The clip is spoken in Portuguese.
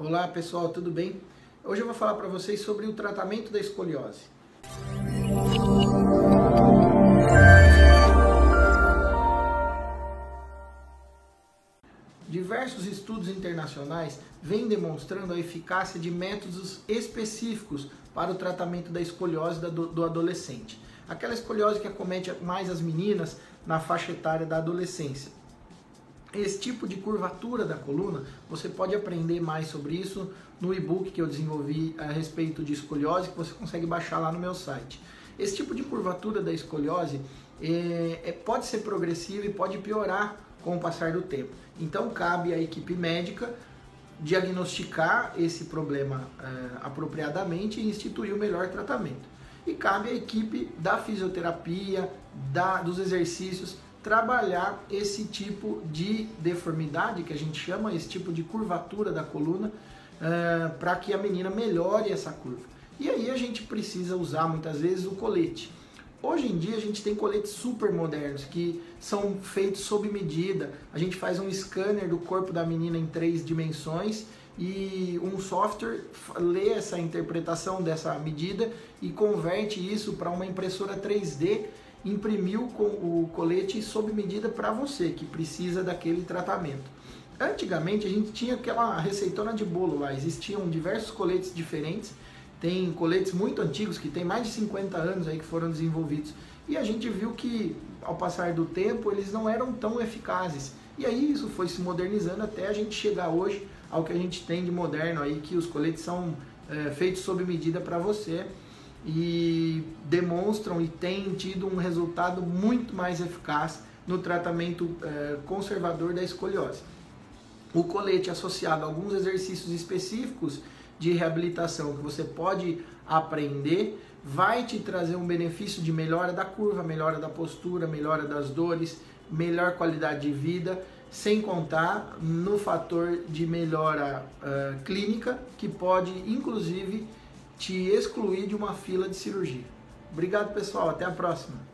Olá pessoal, tudo bem? Hoje eu vou falar para vocês sobre o tratamento da escoliose. Diversos estudos internacionais vêm demonstrando a eficácia de métodos específicos para o tratamento da escoliose do adolescente. Aquela escoliose que acomete mais as meninas na faixa etária da adolescência. Esse tipo de curvatura da coluna, você pode aprender mais sobre isso no e-book que eu desenvolvi a respeito de escoliose, que você consegue baixar lá no meu site. Esse tipo de curvatura da escoliose é, é, pode ser progressiva e pode piorar com o passar do tempo. Então cabe à equipe médica diagnosticar esse problema é, apropriadamente e instituir o melhor tratamento. E cabe à equipe da fisioterapia, da, dos exercícios, trabalhar esse tipo de deformidade, que a gente chama, esse tipo de curvatura da coluna, uh, para que a menina melhore essa curva. E aí a gente precisa usar muitas vezes o colete. Hoje em dia a gente tem coletes super modernos que são feitos sob medida. A gente faz um scanner do corpo da menina em três dimensões e um software lê essa interpretação dessa medida e converte isso para uma impressora 3D imprimiu o colete sob medida para você que precisa daquele tratamento. Antigamente a gente tinha aquela receitona de bolo lá, existiam diversos coletes diferentes, tem coletes muito antigos que tem mais de 50 anos aí que foram desenvolvidos e a gente viu que ao passar do tempo eles não eram tão eficazes. E aí isso foi se modernizando até a gente chegar hoje ao que a gente tem de moderno aí, que os coletes são é, feitos sob medida para você e demonstram e têm tido um resultado muito mais eficaz no tratamento é, conservador da escoliose. O colete associado a alguns exercícios específicos de reabilitação que você pode aprender vai te trazer um benefício de melhora da curva, melhora da postura, melhora das dores, melhor qualidade de vida, sem contar no fator de melhora uh, clínica que pode inclusive te excluir de uma fila de cirurgia. Obrigado, pessoal. Até a próxima.